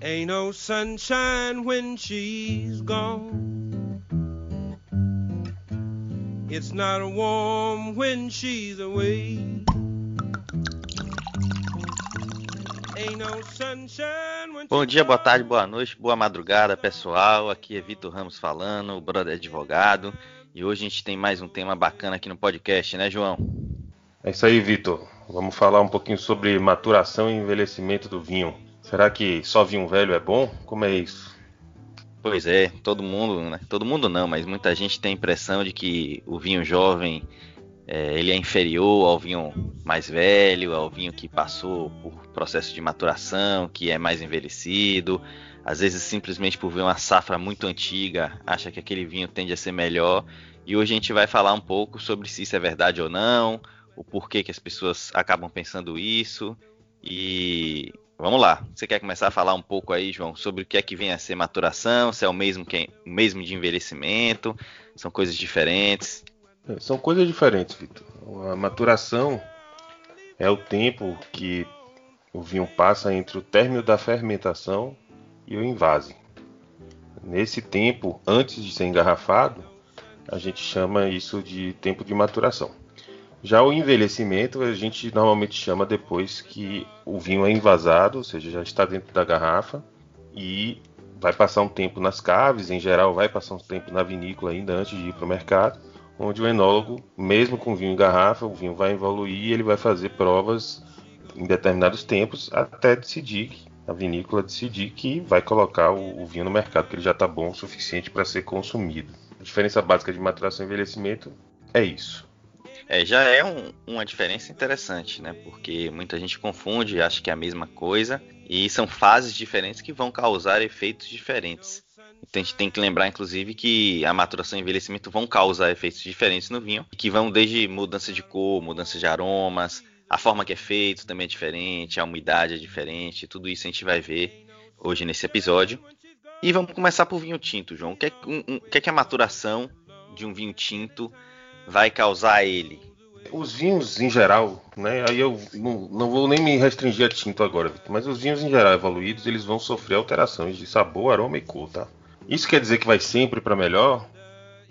Ain't no sunshine when she's gone. It's not warm when she's away. Bom dia, boa tarde, boa noite, boa madrugada, pessoal. Aqui é Vitor Ramos falando, o brother advogado. E hoje a gente tem mais um tema bacana aqui no podcast, né, João? É isso aí, Vitor. Vamos falar um pouquinho sobre maturação e envelhecimento do vinho. Será que só vinho velho é bom? Como é isso? Pois é, todo mundo, né? Todo mundo não, mas muita gente tem a impressão de que o vinho jovem é, ele é inferior ao vinho mais velho, ao vinho que passou por processo de maturação, que é mais envelhecido. Às vezes, simplesmente por ver uma safra muito antiga, acha que aquele vinho tende a ser melhor. E hoje a gente vai falar um pouco sobre se isso é verdade ou não, o porquê que as pessoas acabam pensando isso. E vamos lá. Você quer começar a falar um pouco aí, João, sobre o que é que vem a ser maturação? Se é o mesmo, que, o mesmo de envelhecimento? São coisas diferentes? É, são coisas diferentes, Vitor. A maturação é o tempo que o vinho passa entre o término da fermentação e o invase. Nesse tempo, antes de ser engarrafado, a gente chama isso de tempo de maturação. Já o envelhecimento a gente normalmente chama depois que o vinho é envasado, ou seja, já está dentro da garrafa e vai passar um tempo nas caves, em geral vai passar um tempo na vinícola ainda antes de ir para o mercado, onde o enólogo, mesmo com vinho em garrafa, o vinho vai evoluir e ele vai fazer provas em determinados tempos até decidir, a vinícola decidir que vai colocar o, o vinho no mercado, que ele já está bom o suficiente para ser consumido. A diferença básica de maturação e envelhecimento é isso. É, já é um, uma diferença interessante, né? Porque muita gente confunde, acha que é a mesma coisa, e são fases diferentes que vão causar efeitos diferentes. Então a gente tem que lembrar, inclusive, que a maturação e envelhecimento vão causar efeitos diferentes no vinho, que vão desde mudança de cor, mudança de aromas, a forma que é feito também é diferente, a umidade é diferente, tudo isso a gente vai ver hoje nesse episódio. E vamos começar por vinho tinto, João. O que é, um, um, o que, é que a maturação de um vinho tinto vai causar a ele? Os vinhos em geral, né? Aí eu não, não vou nem me restringir a tinto agora, Victor, mas os vinhos em geral evoluídos, eles vão sofrer alterações de sabor, aroma e cor, tá? Isso quer dizer que vai sempre para melhor?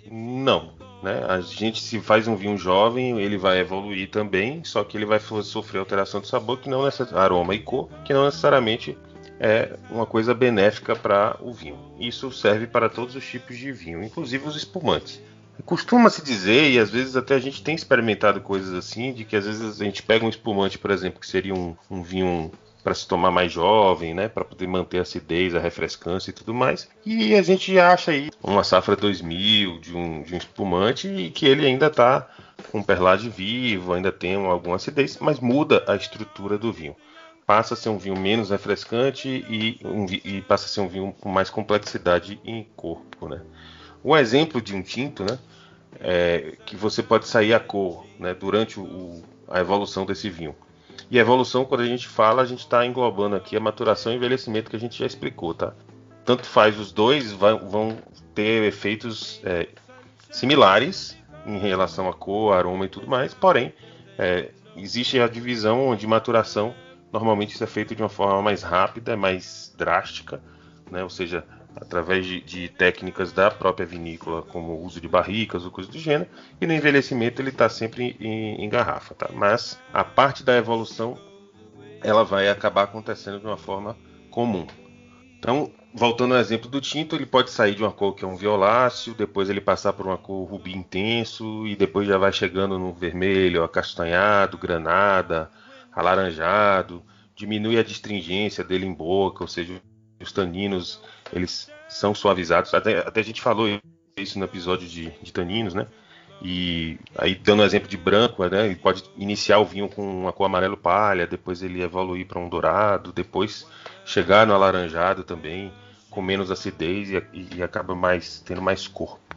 Não, né? A gente se faz um vinho jovem, ele vai evoluir também, só que ele vai sofrer alteração de sabor que não necessariamente aroma e cor, que não necessariamente é uma coisa benéfica para o vinho. Isso serve para todos os tipos de vinho, inclusive os espumantes. Costuma-se dizer, e às vezes até a gente tem experimentado coisas assim, de que às vezes a gente pega um espumante, por exemplo, que seria um, um vinho para se tomar mais jovem, né, para poder manter a acidez, a refrescância e tudo mais. E a gente acha aí uma safra 2000 de um, de um espumante e que ele ainda está com perlage vivo, ainda tem alguma acidez, mas muda a estrutura do vinho. Passa a ser um vinho menos refrescante e, um, e passa a ser um vinho com mais complexidade em corpo, né? Um exemplo de um tinto, né, é que você pode sair a cor, né, durante o, a evolução desse vinho. E a evolução, quando a gente fala, a gente está englobando aqui a maturação e envelhecimento que a gente já explicou, tá? Tanto faz os dois vão, vão ter efeitos é, similares em relação a cor, aroma e tudo mais, porém é, existe a divisão onde maturação normalmente isso é feito de uma forma mais rápida, mais drástica, né? ou seja, através de, de, técnicas da própria vinícola, como o uso de barricas ou coisa do gênero, e no envelhecimento ele está sempre em, em, garrafa. Tá? Mas a parte da evolução ela vai acabar acontecendo de uma forma comum. Então, voltando ao exemplo do tinto, ele pode sair de uma cor que é um violáceo, depois ele passar por uma cor rubi intenso, e depois já vai chegando no vermelho, acastanhado, granada, alaranjado, diminui a distringência dele em boca, ou seja, os taninos eles são suavizados. Até, até a gente falou isso no episódio de, de taninos, né? E aí, dando um exemplo de branco, né? Ele pode iniciar o vinho com uma cor amarelo palha, depois ele evoluir para um dourado, depois chegar no alaranjado também, com menos acidez e, e acaba mais tendo mais corpo.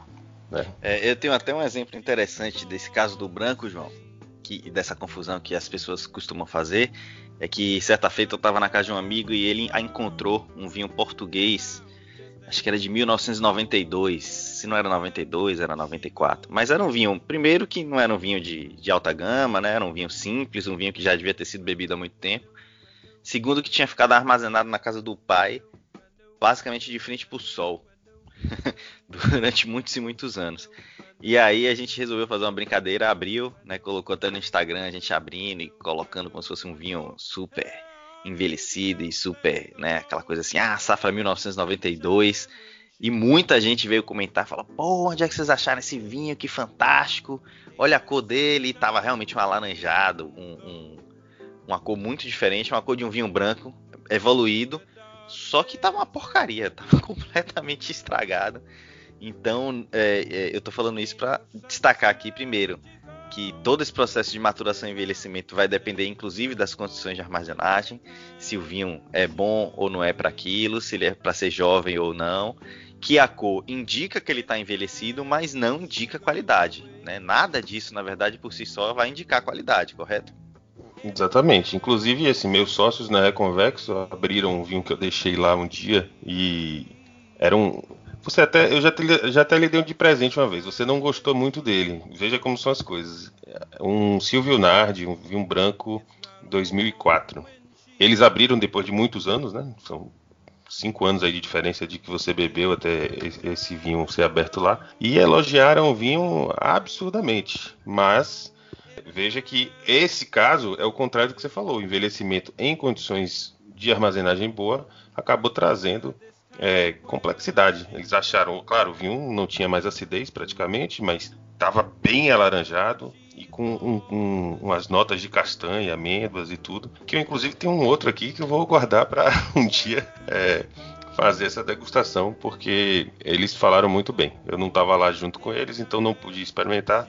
Né? É, eu tenho até um exemplo interessante desse caso do branco, João, que, dessa confusão que as pessoas costumam fazer, é que certa feita eu estava na casa de um amigo e ele encontrou um vinho português, acho que era de 1992, se não era 92, era 94. Mas era um vinho, primeiro que não era um vinho de, de alta gama, né? Era um vinho simples, um vinho que já devia ter sido bebido há muito tempo. Segundo que tinha ficado armazenado na casa do pai basicamente de frente para o sol durante muitos e muitos anos. E aí a gente resolveu fazer uma brincadeira, abriu, né, colocou até no Instagram a gente abrindo e colocando como se fosse um vinho super envelhecido e super, né, aquela coisa assim, ah, safra 1992. E muita gente veio comentar, falou, pô, onde é que vocês acharam esse vinho? Que fantástico! Olha a cor dele, tava realmente um alaranjado, um, um, uma cor muito diferente, uma cor de um vinho branco evoluído, só que tava uma porcaria, tava completamente estragado. Então, é, é, eu tô falando isso para destacar aqui primeiro que todo esse processo de maturação e envelhecimento vai depender, inclusive, das condições de armazenagem, se o vinho é bom ou não é para aquilo, se ele é para ser jovem ou não que a cor indica que ele está envelhecido, mas não indica qualidade. Né? Nada disso, na verdade, por si só vai indicar qualidade, correto? Exatamente. Inclusive, assim, meus sócios na Reconvexo abriram um vinho que eu deixei lá um dia e era um. Você até, eu já, te, já até lhe dei um de presente uma vez. Você não gostou muito dele. Veja como são as coisas. Um Silvio Nardi, um vinho branco 2004. Eles abriram depois de muitos anos, né? São cinco anos aí de diferença de que você bebeu até esse vinho ser aberto lá. E elogiaram o vinho absurdamente. Mas veja que esse caso é o contrário do que você falou. O envelhecimento em condições de armazenagem boa acabou trazendo é, complexidade. Eles acharam, claro, o vinho não tinha mais acidez praticamente, mas estava bem alaranjado e com um, um, umas notas de castanha, amêndoas e tudo. Que eu inclusive tenho um outro aqui que eu vou guardar para um dia é, fazer essa degustação, porque eles falaram muito bem. Eu não estava lá junto com eles, então não pude experimentar,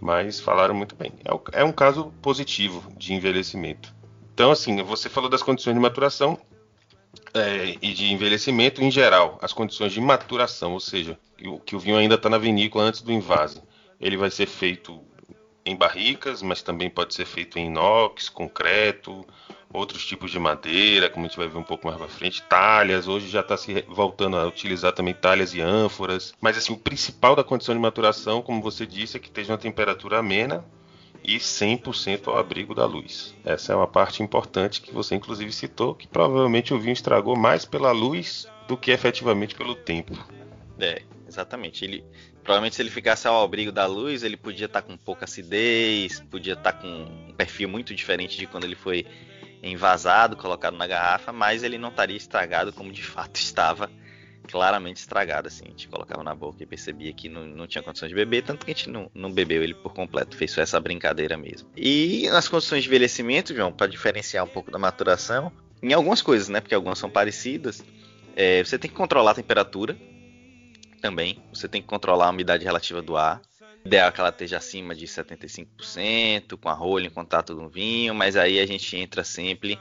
mas falaram muito bem. É, é um caso positivo de envelhecimento. Então, assim, você falou das condições de maturação é, e de envelhecimento em geral, as condições de maturação, ou seja, que o, que o vinho ainda está na vinícola antes do invase. Ele vai ser feito em barricas, mas também pode ser feito em inox, concreto, outros tipos de madeira, como a gente vai ver um pouco mais para frente, talhas. Hoje já está se voltando a utilizar também talhas e ânforas. Mas assim, o principal da condição de maturação, como você disse, é que esteja uma temperatura amena e 100% ao abrigo da luz. Essa é uma parte importante que você inclusive citou, que provavelmente o vinho estragou mais pela luz do que efetivamente pelo tempo. É, exatamente. Ele provavelmente se ele ficasse ao abrigo da luz, ele podia estar tá com pouca acidez, podia estar tá com um perfil muito diferente de quando ele foi envasado, colocado na garrafa, mas ele não estaria estragado como de fato estava, claramente estragado assim. A gente colocava na boca e percebia que não, não tinha condições de beber, tanto que a gente não, não bebeu ele por completo, fez só essa brincadeira mesmo. E nas condições de envelhecimento, João, para diferenciar um pouco da maturação, em algumas coisas, né, porque algumas são parecidas, é, você tem que controlar a temperatura, também. Você tem que controlar a umidade relativa do ar. Ideal é que ela esteja acima de 75%, com a rolha em contato com o vinho, mas aí a gente entra sempre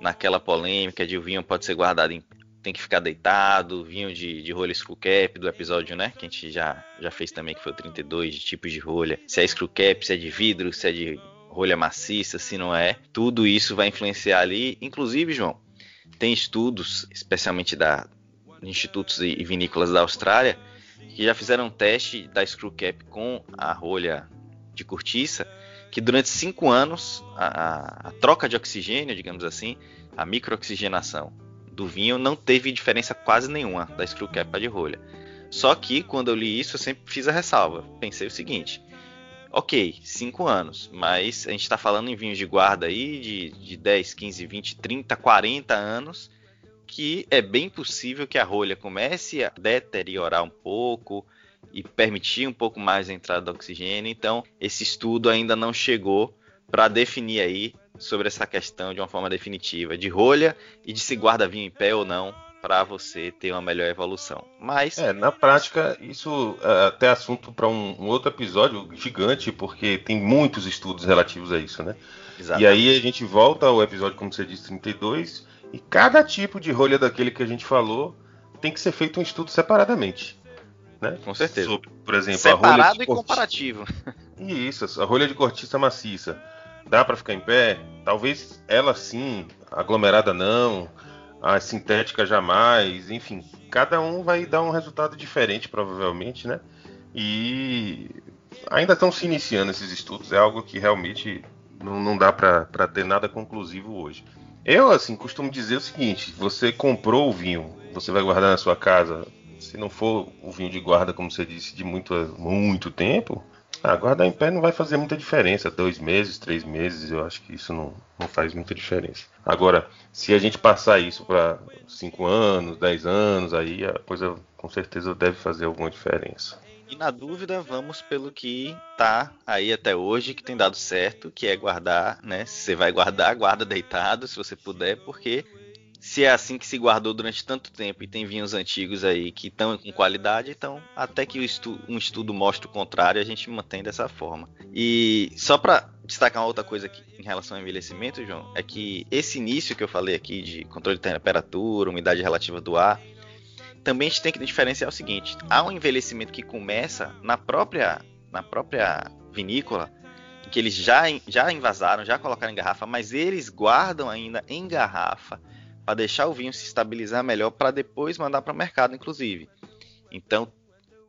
naquela polêmica de o vinho pode ser guardado em tem que ficar deitado, vinho de, de rolha screw cap do episódio, né? Que a gente já, já fez também, que foi o 32, de tipos de rolha. Se é screw cap, se é de vidro, se é de rolha maciça, se não é. Tudo isso vai influenciar ali. Inclusive, João, tem estudos, especialmente da, institutos e vinícolas da Austrália que já fizeram um teste da screw cap com a rolha de cortiça, que durante cinco anos a, a, a troca de oxigênio, digamos assim, a microoxigenação do vinho não teve diferença quase nenhuma da screw cap de rolha. Só que quando eu li isso, eu sempre fiz a ressalva. Pensei o seguinte: ok, 5 anos, mas a gente está falando em vinhos de guarda aí de, de 10, 15, 20, 30, 40 anos que é bem possível que a rolha comece a deteriorar um pouco e permitir um pouco mais a entrada do oxigênio. Então, esse estudo ainda não chegou para definir aí sobre essa questão de uma forma definitiva de rolha e de se guarda vinho em pé ou não para você ter uma melhor evolução. Mas é, na prática isso é até assunto para um, um, outro episódio gigante porque tem muitos estudos relativos a isso, né? Exatamente. E aí a gente volta ao episódio como você disse 32 e cada tipo de rolha daquele que a gente falou tem que ser feito um estudo separadamente. Né? Com certeza. Sobre, por exemplo, Separado a rolha de e comparativo. Isso, a rolha de cortiça maciça. Dá para ficar em pé? Talvez ela sim, aglomerada não, a sintética jamais, enfim, cada um vai dar um resultado diferente provavelmente, né? E ainda estão se iniciando esses estudos, é algo que realmente não, não dá para ter nada conclusivo hoje. Eu, assim, costumo dizer o seguinte: você comprou o vinho você vai guardar na sua casa, se não for o vinho de guarda, como você disse, de muito, muito tempo, ah, guardar em pé não vai fazer muita diferença. Dois meses, três meses, eu acho que isso não, não faz muita diferença. Agora, se a gente passar isso para cinco anos, dez anos, aí a coisa com certeza deve fazer alguma diferença. E na dúvida, vamos pelo que tá aí até hoje, que tem dado certo, que é guardar, né? Se você vai guardar, guarda deitado, se você puder, porque se é assim que se guardou durante tanto tempo e tem vinhos antigos aí que estão com qualidade, então até que um estudo mostre o contrário, a gente mantém dessa forma. E só para destacar uma outra coisa aqui em relação ao envelhecimento, João, é que esse início que eu falei aqui de controle de temperatura, umidade relativa do ar, também a gente tem que diferenciar o seguinte: há um envelhecimento que começa na própria, na própria vinícola, que eles já, já envasaram, já colocaram em garrafa, mas eles guardam ainda em garrafa para deixar o vinho se estabilizar melhor para depois mandar para o mercado, inclusive. Então,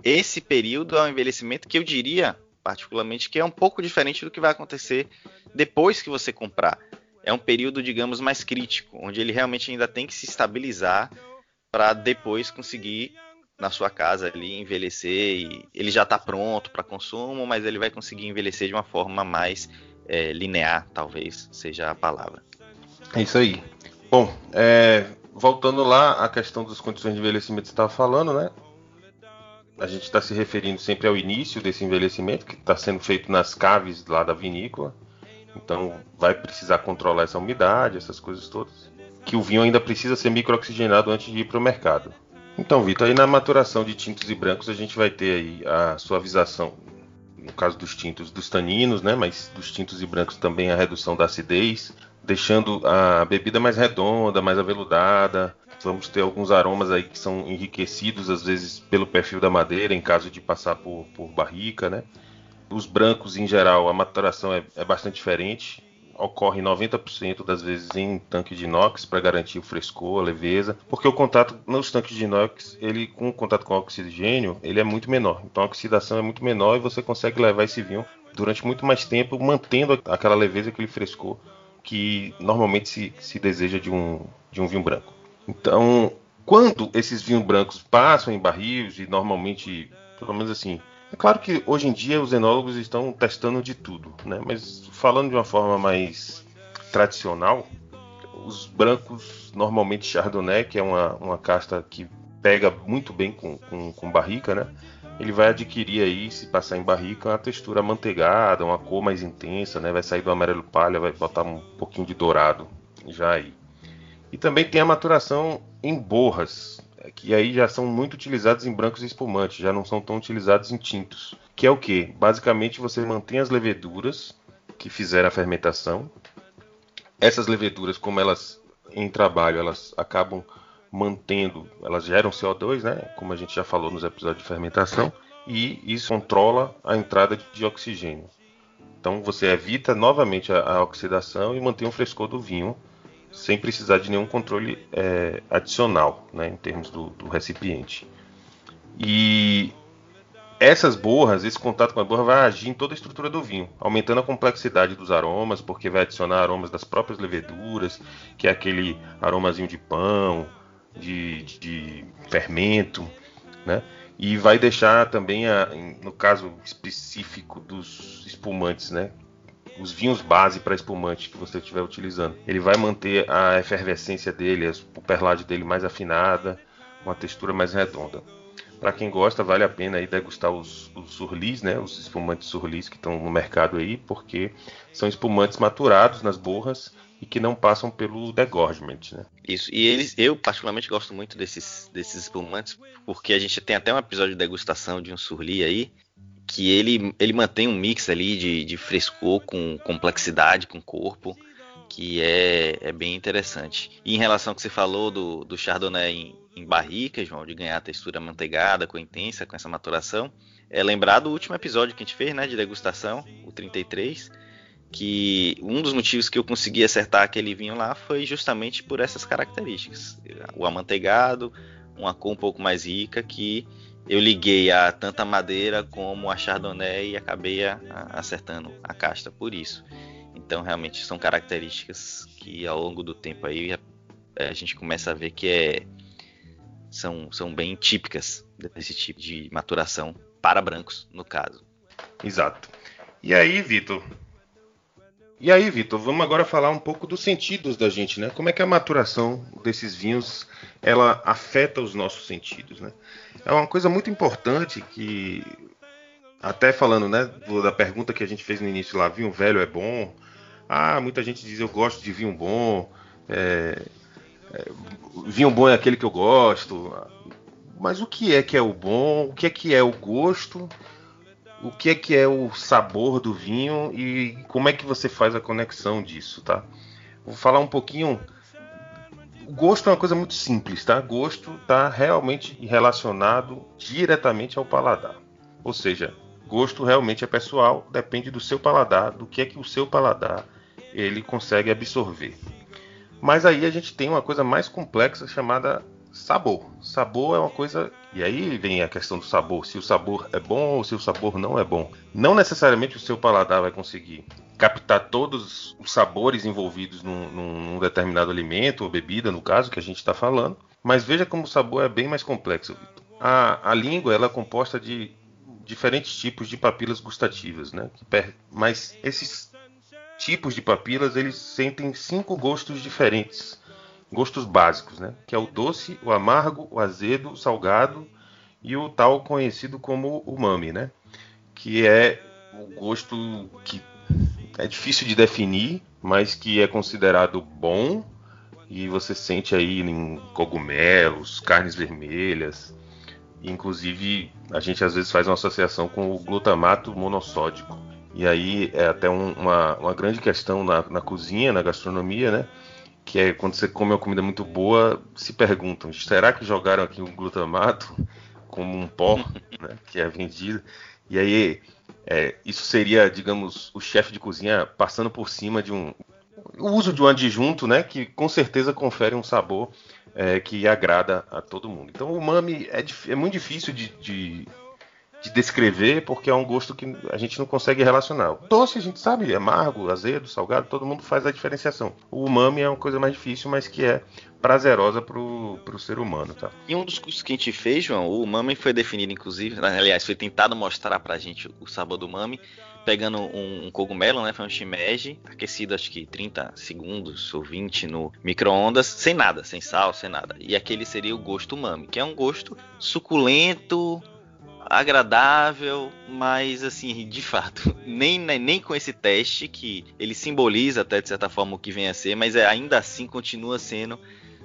esse período é um envelhecimento que eu diria, particularmente, que é um pouco diferente do que vai acontecer depois que você comprar. É um período, digamos, mais crítico, onde ele realmente ainda tem que se estabilizar para depois conseguir na sua casa ali envelhecer e ele já está pronto para consumo, mas ele vai conseguir envelhecer de uma forma mais é, linear, talvez seja a palavra. É isso aí. Bom, é, voltando lá à questão das condições de envelhecimento que você estava falando, né? A gente está se referindo sempre ao início desse envelhecimento que está sendo feito nas caves lá da vinícola. Então vai precisar controlar essa umidade, essas coisas todas que o vinho ainda precisa ser microoxigenado antes de ir para o mercado. Então, Vitor, aí na maturação de tintos e brancos a gente vai ter aí a suavização, no caso dos tintos, dos taninos, né? Mas dos tintos e brancos também a redução da acidez, deixando a bebida mais redonda, mais aveludada. Vamos ter alguns aromas aí que são enriquecidos às vezes pelo perfil da madeira, em caso de passar por, por barrica, né? Os brancos, em geral, a maturação é, é bastante diferente ocorre 90% das vezes em tanque de inox para garantir o frescor, a leveza, porque o contato nos tanques de inox, ele com o contato com o oxigênio, ele é muito menor. Então a oxidação é muito menor e você consegue levar esse vinho durante muito mais tempo, mantendo aquela leveza, aquele frescor que normalmente se, se deseja de um, de um vinho branco. Então, quando esses vinhos brancos passam em barris e normalmente, pelo menos assim, é claro que hoje em dia os enólogos estão testando de tudo, né? Mas falando de uma forma mais tradicional, os brancos, normalmente Chardonnay, que é uma, uma casta que pega muito bem com, com, com, barrica, né? Ele vai adquirir aí, se passar em barrica, uma textura manteigada, uma cor mais intensa, né? Vai sair do amarelo palha, vai botar um pouquinho de dourado já aí. E também tem a maturação em borras, que aí já são muito utilizados em brancos espumantes, já não são tão utilizados em tintos. Que é o que? Basicamente você mantém as leveduras que fizeram a fermentação. Essas leveduras, como elas em trabalho, elas acabam mantendo, elas geram CO2, né? Como a gente já falou nos episódios de fermentação, e isso controla a entrada de oxigênio. Então você evita novamente a, a oxidação e mantém o frescor do vinho sem precisar de nenhum controle é, adicional né, em termos do, do, recipiente. E essas borras, esse contato com a borra vai agir em toda a estrutura do vinho, aumentando a complexidade dos aromas, porque vai adicionar aromas das próprias leveduras, que é aquele aromazinho de pão, de, de fermento, né? E vai deixar também, a, no caso específico dos espumantes, né? os vinhos base para espumante que você estiver utilizando. Ele vai manter a efervescência dele, a perlage dele mais afinada, uma textura mais redonda. Para quem gosta, vale a pena aí degustar os, os surlis, né, os espumantes surlis que estão no mercado aí, porque são espumantes maturados nas borras e que não passam pelo degorgement, né? Isso. E eles, eu particularmente gosto muito desses, desses espumantes, porque a gente tem até um episódio de degustação de um surli aí, que ele, ele mantém um mix ali de, de frescor com complexidade, com corpo, que é, é bem interessante. E em relação ao que você falou do, do Chardonnay em, em barrica, João, de ganhar a textura manteigada, com intensa, com essa maturação, é lembrar do último episódio que a gente fez, né, de degustação, o 33, que um dos motivos que eu consegui acertar aquele vinho lá foi justamente por essas características. O amanteigado, uma cor um pouco mais rica que eu liguei a tanto a madeira como a chardonnay e acabei a, a, acertando a casta por isso. Então realmente são características que ao longo do tempo aí a, a gente começa a ver que é são, são bem típicas desse tipo de maturação para brancos, no caso. Exato. E aí, Vitor? E aí, Vitor, vamos agora falar um pouco dos sentidos da gente, né? Como é que a maturação desses vinhos ela afeta os nossos sentidos, né? É uma coisa muito importante que até falando, né, da pergunta que a gente fez no início lá, vinho velho é bom? Ah, muita gente diz eu gosto de vinho bom. É, é, vinho bom é aquele que eu gosto. Mas o que é que é o bom? O que é que é o gosto? O que é que é o sabor do vinho e como é que você faz a conexão disso, tá? Vou falar um pouquinho. O gosto é uma coisa muito simples, tá? Gosto está realmente relacionado diretamente ao paladar. Ou seja, gosto realmente é pessoal, depende do seu paladar, do que é que o seu paladar ele consegue absorver. Mas aí a gente tem uma coisa mais complexa chamada sabor. Sabor é uma coisa. E aí vem a questão do sabor: se o sabor é bom ou se o sabor não é bom. Não necessariamente o seu paladar vai conseguir captar todos os sabores envolvidos num, num determinado alimento ou bebida, no caso que a gente está falando. Mas veja como o sabor é bem mais complexo. A, a língua ela é composta de diferentes tipos de papilas gustativas, né? Mas esses tipos de papilas, eles sentem cinco gostos diferentes, gostos básicos, né? Que é o doce, o amargo, o azedo, o salgado e o tal conhecido como umami, né? Que é o gosto que é difícil de definir, mas que é considerado bom e você sente aí em cogumelos, carnes vermelhas, inclusive a gente às vezes faz uma associação com o glutamato monossódico, e aí é até um, uma, uma grande questão na, na cozinha, na gastronomia, né? Que é quando você come uma comida muito boa, se perguntam: será que jogaram aqui um glutamato como um pó, né, que é vendido? E aí é, isso seria, digamos, o chefe de cozinha passando por cima de um o uso de um adjunto, né, que com certeza confere um sabor é, que agrada a todo mundo. Então o umami é, é muito difícil de, de, de descrever, porque é um gosto que a gente não consegue relacionar. Doce a gente sabe, é amargo, azedo, salgado, todo mundo faz a diferenciação. O umami é uma coisa mais difícil, mas que é prazerosa pro, pro ser humano, tá? E um dos cursos que a gente fez, João, o umami foi definido, inclusive, né, aliás, foi tentado mostrar pra gente o sabor do umami, pegando um, um cogumelo, né, foi um shimeji, aquecido acho que 30 segundos ou 20 no micro-ondas, sem nada, sem sal, sem nada. E aquele seria o gosto umami, que é um gosto suculento, agradável, mas assim, de fato, nem, nem com esse teste que ele simboliza até de certa forma o que vem a ser, mas é, ainda assim continua sendo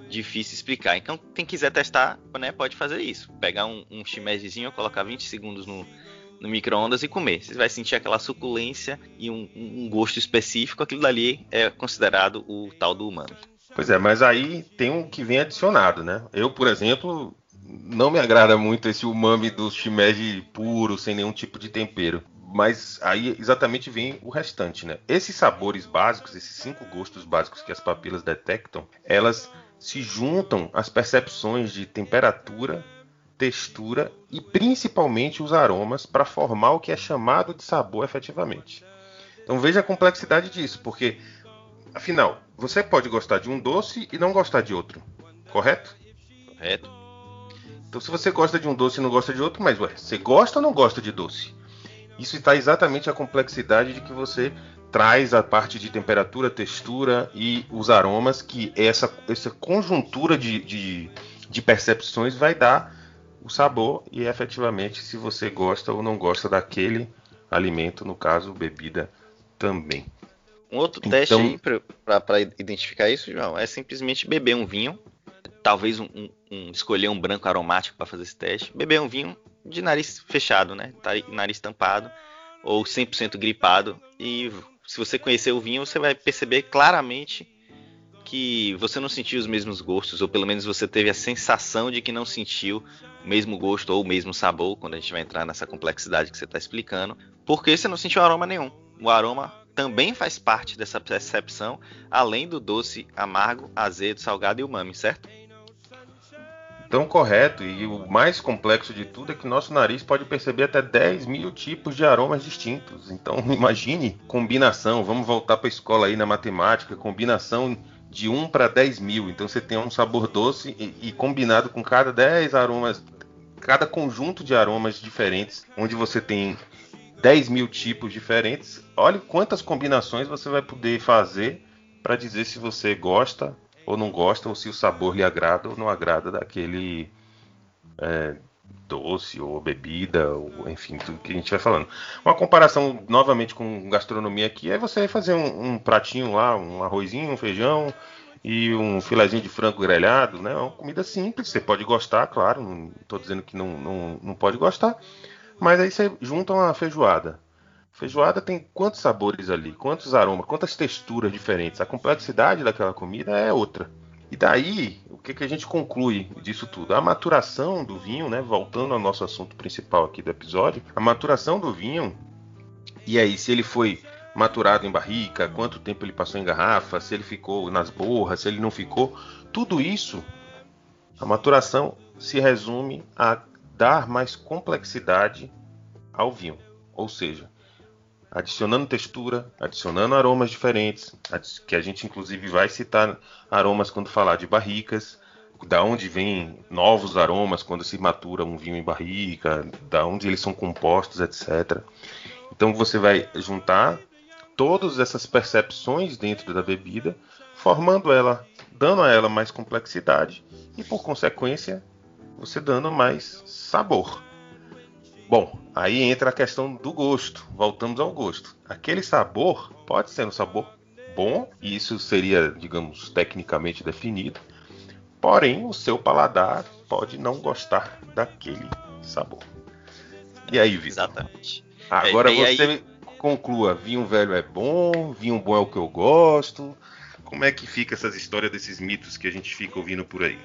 difícil explicar. Então, quem quiser testar, né, pode fazer isso. Pegar um, um colocar 20 segundos no, no micro-ondas e comer. Você vai sentir aquela suculência e um, um, gosto específico. Aquilo dali é considerado o tal do umami. Pois é, mas aí tem um que vem adicionado, né? Eu, por exemplo, não me agrada muito esse umami do shimeji puro, sem nenhum tipo de tempero. Mas aí exatamente vem o restante, né? Esses sabores básicos, esses cinco gostos básicos que as papilas detectam, elas se juntam às percepções de temperatura, textura e principalmente os aromas para formar o que é chamado de sabor efetivamente. Então veja a complexidade disso, porque afinal, você pode gostar de um doce e não gostar de outro, correto? Correto. Então, se você gosta de um doce e não gosta de outro, mas ué, você gosta ou não gosta de doce? Isso está exatamente a complexidade de que você traz a parte de temperatura, textura e os aromas, que essa, essa conjuntura de, de, de percepções vai dar o sabor e efetivamente se você gosta ou não gosta daquele alimento, no caso, bebida também. Um outro então, teste aí para identificar isso, João, é simplesmente beber um vinho talvez um, um, um, escolher um branco aromático para fazer esse teste, beber um vinho de nariz fechado, né? Nariz tampado ou 100% gripado e se você conhecer o vinho, você vai perceber claramente que você não sentiu os mesmos gostos, ou pelo menos você teve a sensação de que não sentiu o mesmo gosto ou o mesmo sabor, quando a gente vai entrar nessa complexidade que você está explicando, porque você não sentiu aroma nenhum. O aroma também faz parte dessa percepção, além do doce, amargo, azedo, salgado e umami, certo? Tão correto e o mais complexo de tudo é que nosso nariz pode perceber até 10 mil tipos de aromas distintos. Então imagine combinação, vamos voltar para a escola aí na matemática, combinação de 1 para 10 mil. Então você tem um sabor doce e, e, combinado com cada 10 aromas, cada conjunto de aromas diferentes, onde você tem 10 mil tipos diferentes. Olha quantas combinações você vai poder fazer para dizer se você gosta ou não gosta, ou se o sabor lhe agrada ou não agrada daquele é, doce ou bebida, ou enfim, tudo que a gente vai falando. Uma comparação novamente com gastronomia aqui é você fazer um, um pratinho lá, um arrozinho, um feijão e um filezinho de frango grelhado, né? É uma comida simples, você pode gostar, claro, não estou dizendo que não, não, não pode gostar, mas aí você junta uma feijoada. Feijoada tem quantos sabores ali, quantos aromas, quantas texturas diferentes. A complexidade daquela comida é outra. E daí, o que, que a gente conclui disso tudo? A maturação do vinho, né? Voltando ao nosso assunto principal aqui do episódio, a maturação do vinho, e aí, se ele foi maturado em barrica, quanto tempo ele passou em garrafa, se ele ficou nas borras, se ele não ficou, tudo isso, a maturação se resume a dar mais complexidade ao vinho. Ou seja, adicionando textura, adicionando aromas diferentes, que a gente inclusive vai citar aromas quando falar de barricas, da onde vêm novos aromas quando se matura um vinho em barrica, da onde eles são compostos, etc. Então você vai juntar todas essas percepções dentro da bebida, formando ela, dando a ela mais complexidade e por consequência você dando mais sabor. Bom, aí entra a questão do gosto. Voltamos ao gosto. Aquele sabor pode ser um sabor bom, e isso seria, digamos, tecnicamente definido. Porém, o seu paladar pode não gostar daquele sabor. E aí, Vitor? Exatamente. Agora é, você aí... conclua: vinho velho é bom, vinho bom é o que eu gosto. Como é que fica essas histórias desses mitos que a gente fica ouvindo por aí?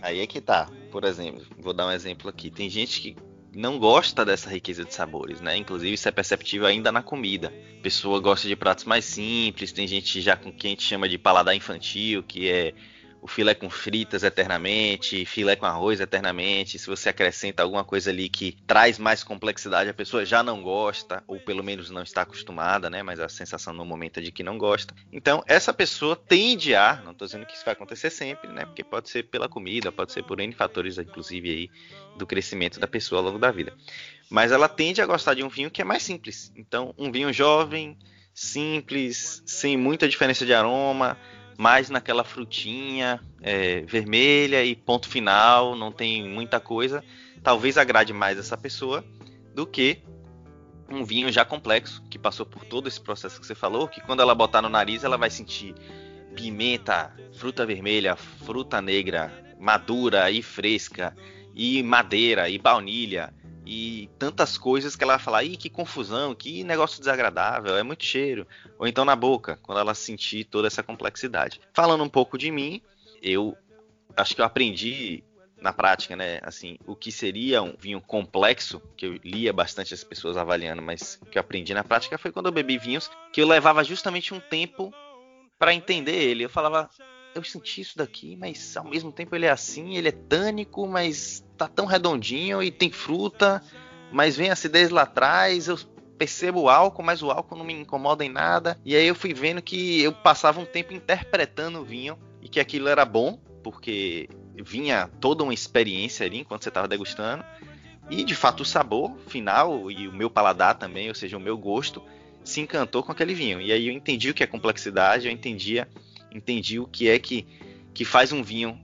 Aí é que tá. Por exemplo, vou dar um exemplo aqui. Tem gente que não gosta dessa riqueza de sabores, né? Inclusive isso é perceptível ainda na comida. A pessoa gosta de pratos mais simples, tem gente já com quem a gente chama de paladar infantil, que é o filé com fritas eternamente, filé com arroz eternamente. Se você acrescenta alguma coisa ali que traz mais complexidade, a pessoa já não gosta, ou pelo menos não está acostumada, né? Mas a sensação no momento é de que não gosta. Então, essa pessoa tende a, não estou dizendo que isso vai acontecer sempre, né? Porque pode ser pela comida, pode ser por N fatores, inclusive aí, do crescimento da pessoa ao longo da vida. Mas ela tende a gostar de um vinho que é mais simples. Então, um vinho jovem, simples, sem muita diferença de aroma, mais naquela frutinha é, vermelha e ponto final, não tem muita coisa. Talvez agrade mais essa pessoa do que um vinho já complexo, que passou por todo esse processo que você falou, que quando ela botar no nariz ela vai sentir pimenta, fruta vermelha, fruta negra, madura e fresca, e madeira, e baunilha, e tantas coisas que ela vai falar, ih, que confusão, que negócio desagradável, é muito cheiro. Ou então na boca, quando ela sentir toda essa complexidade. Falando um pouco de mim, eu acho que eu aprendi na prática, né, assim, o que seria um vinho complexo, que eu lia bastante as pessoas avaliando, mas que eu aprendi na prática foi quando eu bebi vinhos que eu levava justamente um tempo para entender ele. Eu falava, eu senti isso daqui, mas ao mesmo tempo ele é assim, ele é tânico, mas tá tão redondinho e tem fruta, mas vem acidez lá atrás, eu percebo o álcool, mas o álcool não me incomoda em nada. E aí eu fui vendo que eu passava um tempo interpretando o vinho e que aquilo era bom, porque vinha toda uma experiência ali enquanto você estava degustando. E de fato o sabor final e o meu paladar também, ou seja, o meu gosto, se encantou com aquele vinho. E aí eu entendi o que é complexidade, eu entendia entendi o que é que, que faz um vinho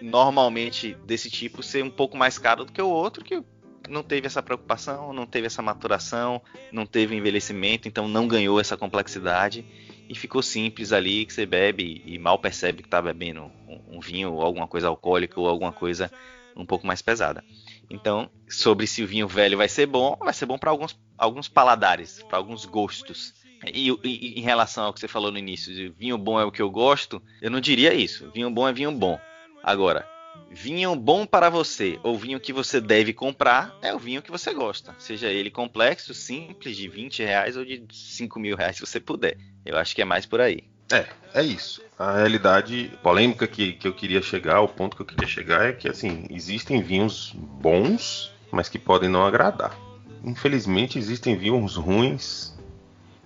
normalmente desse tipo ser um pouco mais caro do que o outro, que não teve essa preocupação, não teve essa maturação, não teve envelhecimento, então não ganhou essa complexidade e ficou simples ali que você bebe e mal percebe que está bebendo um, um, vinho ou alguma coisa alcoólica ou alguma coisa um pouco mais pesada. Então, sobre se o vinho velho vai ser bom, vai ser bom para alguns, alguns paladares, para alguns gostos. E, e, em relação ao que você falou no início, de vinho bom é o que eu gosto, eu não diria isso. Vinho bom é vinho bom. Agora, vinho bom para você ou vinho que você deve comprar é o vinho que você gosta. Seja ele complexo, simples, de 20 reais ou de 5 mil reais, se você puder. Eu acho que é mais por aí. É, é isso. A realidade polêmica que, que eu queria chegar, o ponto que eu queria chegar é que assim, existem vinhos bons, mas que podem não agradar. Infelizmente existem vinhos ruins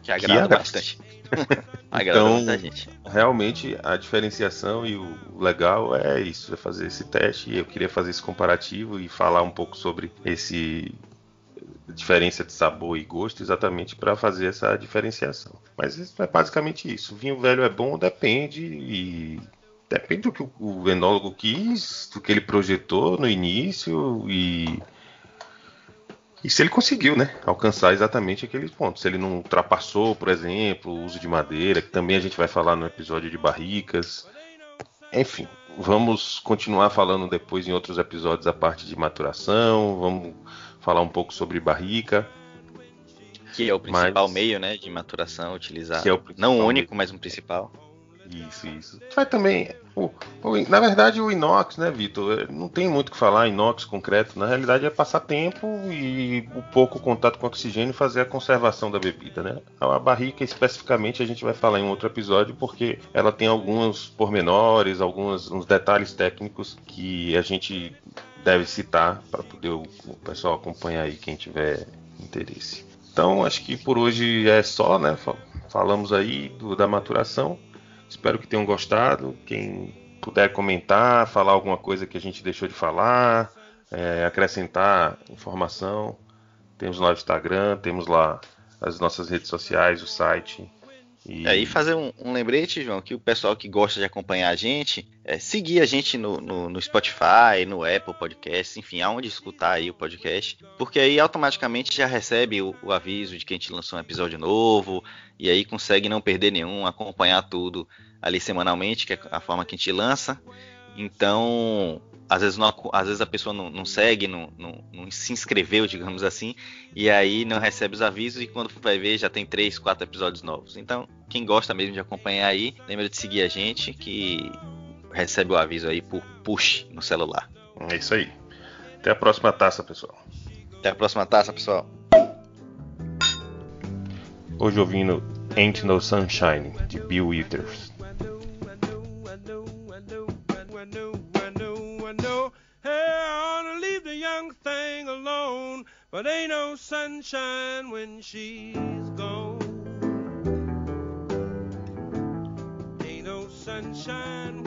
Que agrada, agrada. bastante. agrada então, muita gente. Realmente a diferenciação e o legal é isso, é fazer esse teste. E eu queria fazer esse comparativo e falar um pouco sobre esse diferença de sabor e gosto exatamente para fazer essa diferenciação. Mas é basicamente isso. O vinho velho é bom, depende e depende do que o enólogo quis, do que ele projetou no início e e se ele conseguiu, né, alcançar exatamente aqueles pontos. Se ele não ultrapassou, por exemplo, o uso de madeira, que também a gente vai falar no episódio de barricas. Enfim, vamos continuar falando depois em outros episódios a parte de maturação, vamos falar um pouco sobre barrica. Que é o principal mas... meio, né, de maturação utilizado. É não o único, meio. mas um principal. Isso, isso. Vai também. O, o, na verdade, o inox, né, Vitor? É, não tem muito o que falar, inox concreto. Na realidade, é passar tempo e o pouco contato com oxigênio fazer a conservação da bebida, né? A barrica, especificamente, a gente vai falar em outro episódio porque ela tem alguns pormenores, alguns uns detalhes técnicos que a gente deve citar para poder o, o pessoal acompanhar aí, quem tiver interesse. Então, acho que por hoje é só, né? Falamos aí do, da maturação. Espero que tenham gostado. Quem puder comentar, falar alguma coisa que a gente deixou de falar, é, acrescentar informação, temos lá o Instagram, temos lá as nossas redes sociais, o site. E aí fazer um, um, lembrete, João, que o pessoal que gosta de acompanhar a gente, é, seguir a gente no, no, no, Spotify, no Apple Podcast, enfim, aonde escutar aí o podcast, porque aí automaticamente já recebe o, o, aviso de que a gente lançou um episódio novo, e aí consegue não perder nenhum, acompanhar tudo ali semanalmente, que é a forma que a gente lança. Então, às vezes, não, às vezes a pessoa não, não segue, não, não, não, se inscreveu, digamos assim, e aí não recebe os avisos e quando vai ver já tem três, quatro episódios novos. Então, quem gosta mesmo de acompanhar aí, lembra de seguir a gente que recebe o aviso aí por push no celular. É isso aí. Até a próxima taça, pessoal. Até a próxima taça, pessoal. Hoje ouvindo Ain't No Sunshine, de Bill Withers. But ain't no sunshine when she's gone. Ain't no sunshine.